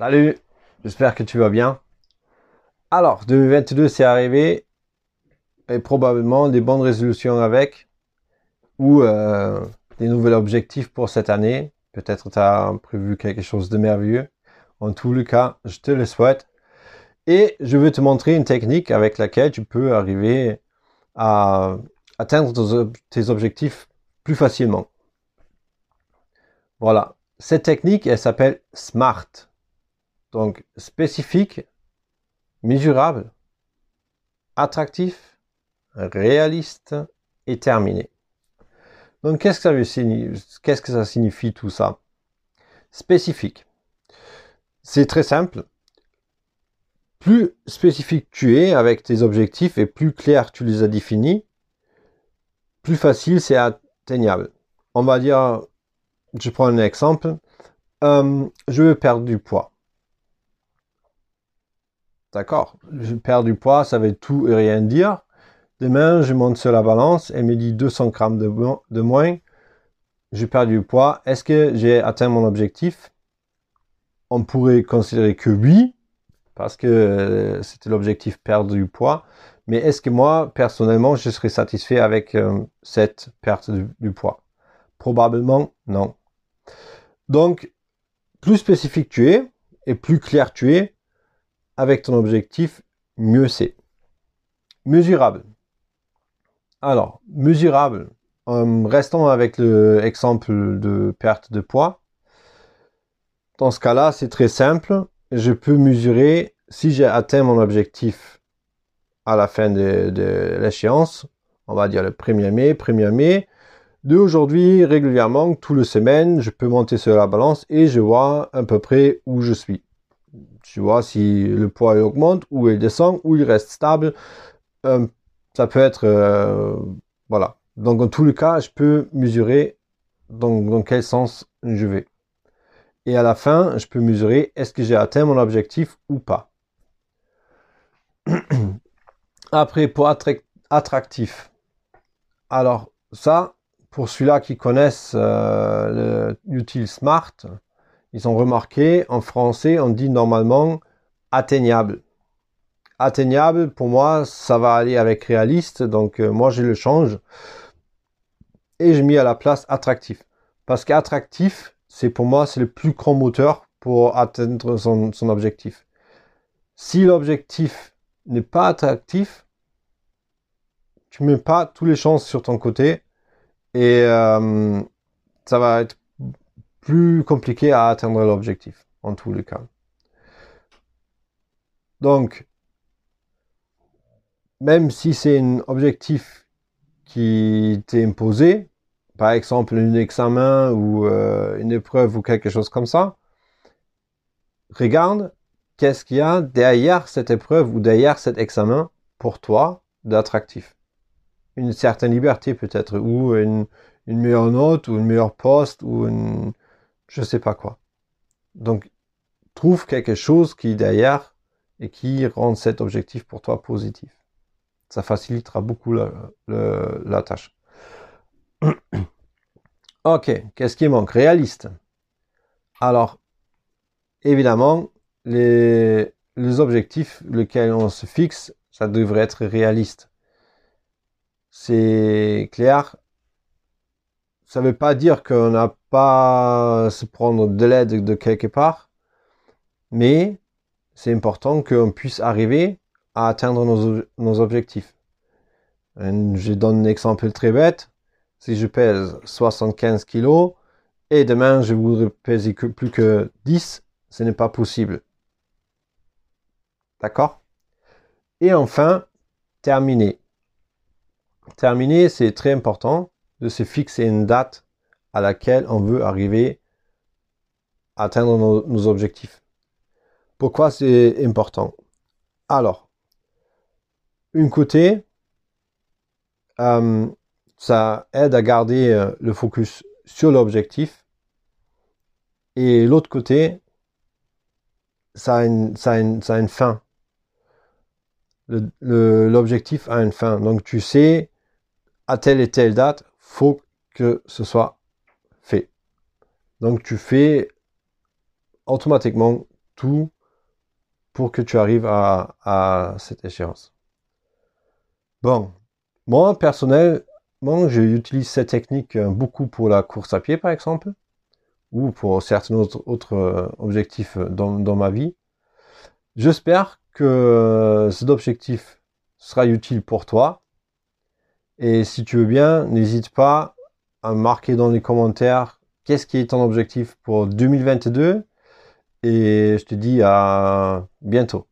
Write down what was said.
Salut, j'espère que tu vas bien. Alors, 2022 c'est arrivé et probablement des bonnes résolutions avec ou euh, des nouveaux objectifs pour cette année. Peut-être tu as prévu quelque chose de merveilleux. En tout le cas, je te le souhaite. Et je vais te montrer une technique avec laquelle tu peux arriver à atteindre tes objectifs plus facilement. Voilà. Cette technique, elle s'appelle SMART. Donc, spécifique, mesurable, attractif, réaliste et terminé. Donc, qu'est-ce que que ça signifie tout ça? Spécifique. C'est très simple. Plus spécifique tu es avec tes objectifs et plus clair tu les as définis, plus facile c'est atteignable. On va dire, je prends un exemple, euh, je veux perdre du poids. D'accord Je perds du poids, ça veut tout et rien dire. Demain, je monte sur la balance et me dit 200 grammes de, moins. Je perds du poids. Est-ce que j'ai atteint mon objectif? On pourrait considérer que oui, parce que euh, c'était l'objectif perdre du poids. Mais est-ce que moi, personnellement, je serais satisfait avec euh, cette perte du poids? Probablement non. Donc, plus spécifique tu es et plus clair tu es, avec ton objectif, mieux c'est. Mesurable. Alors, mesurable, en restant avec l'exemple de perte de poids, dans ce cas-là, c'est très simple. Je peux mesurer si j'ai atteint mon objectif à la fin de, l'échéance, on va dire le 1er mai, 1er mai, de aujourd'hui, régulièrement, tous les semaines, je peux monter sur la balance et je vois à peu près où je suis. Tu vois si le poids augmente ou il descend ou il reste stable. Euh, ça peut être... Euh, voilà. Donc en tous les cas, je peux mesurer dans, quel sens je vais. Et à la fin, je peux mesurer est-ce que j'ai atteint mon objectif ou pas. Après, pour attractif. Alors, ça, pour ceux-là qui connaissent euh, Smart, ils ont remarqué, en français, on dit normalement atteignable. Atteignable, pour moi, ça va aller avec réaliste, donc euh, moi je le change. Et je mets à la place attractif. Parce qu'attractif, c'est pour moi, c'est le plus grand moteur pour atteindre son, objectif. Si l'objectif n'est pas attractif, tu mets pas toutes les chances sur ton côté et euh, ça va être plus compliqué à atteindre l'objectif, en tous les cas. Donc, même si c'est un objectif qui t'est imposé, par exemple un examen ou euh, une épreuve ou quelque chose comme ça, regarde qu'est-ce qu'il y a derrière cette épreuve ou derrière cet examen pour toi d'attractif. Une certaine liberté peut-être, ou une, une meilleure note, ou une meilleure poste, ou une, je sais pas quoi. Donc, trouve quelque chose qui est derrière et qui rend cet objectif pour toi positif. Ça facilitera beaucoup la, tâche. ok, qu'est-ce qui manque? Réaliste. Alors, évidemment, les, les objectifs lesquels on se fixe, ça devrait être réaliste. C'est clair, ça veut pas dire qu'on n'a pas à se prendre de l'aide de quelque part, mais c'est important qu'on puisse arriver à atteindre nos, objectifs. je donne un exemple très bête. Si je pèse 75 kg et demain je voudrais peser plus que 10, ce n'est pas possible. D'accord? Et enfin, terminer. Terminer, c'est très important de se fixer une date à laquelle on veut arriver à atteindre nos, objectifs. Pourquoi c'est important? Alors, une côté, euh, ça aide à garder euh, le focus sur l'objectif. Et l'autre côté, ça a une, ça a une, ça a une fin. L'objectif a une fin. Donc tu sais, à telle et telle date, faut que ce soit fait. Donc tu fais automatiquement tout pour que tu arrives à, cette échéance. Bon, moi personnellement, j'utilise cette technique euh, beaucoup pour la course à pied par exemple, ou pour certains autres, euh, objectifs dans, dans ma vie. J'espère que cet objectif sera utile pour toi. Et si tu veux bien, n'hésite pas à marquer dans les commentaires qu'est-ce qui est ton objectif pour 2022. Et je te dis à bientôt.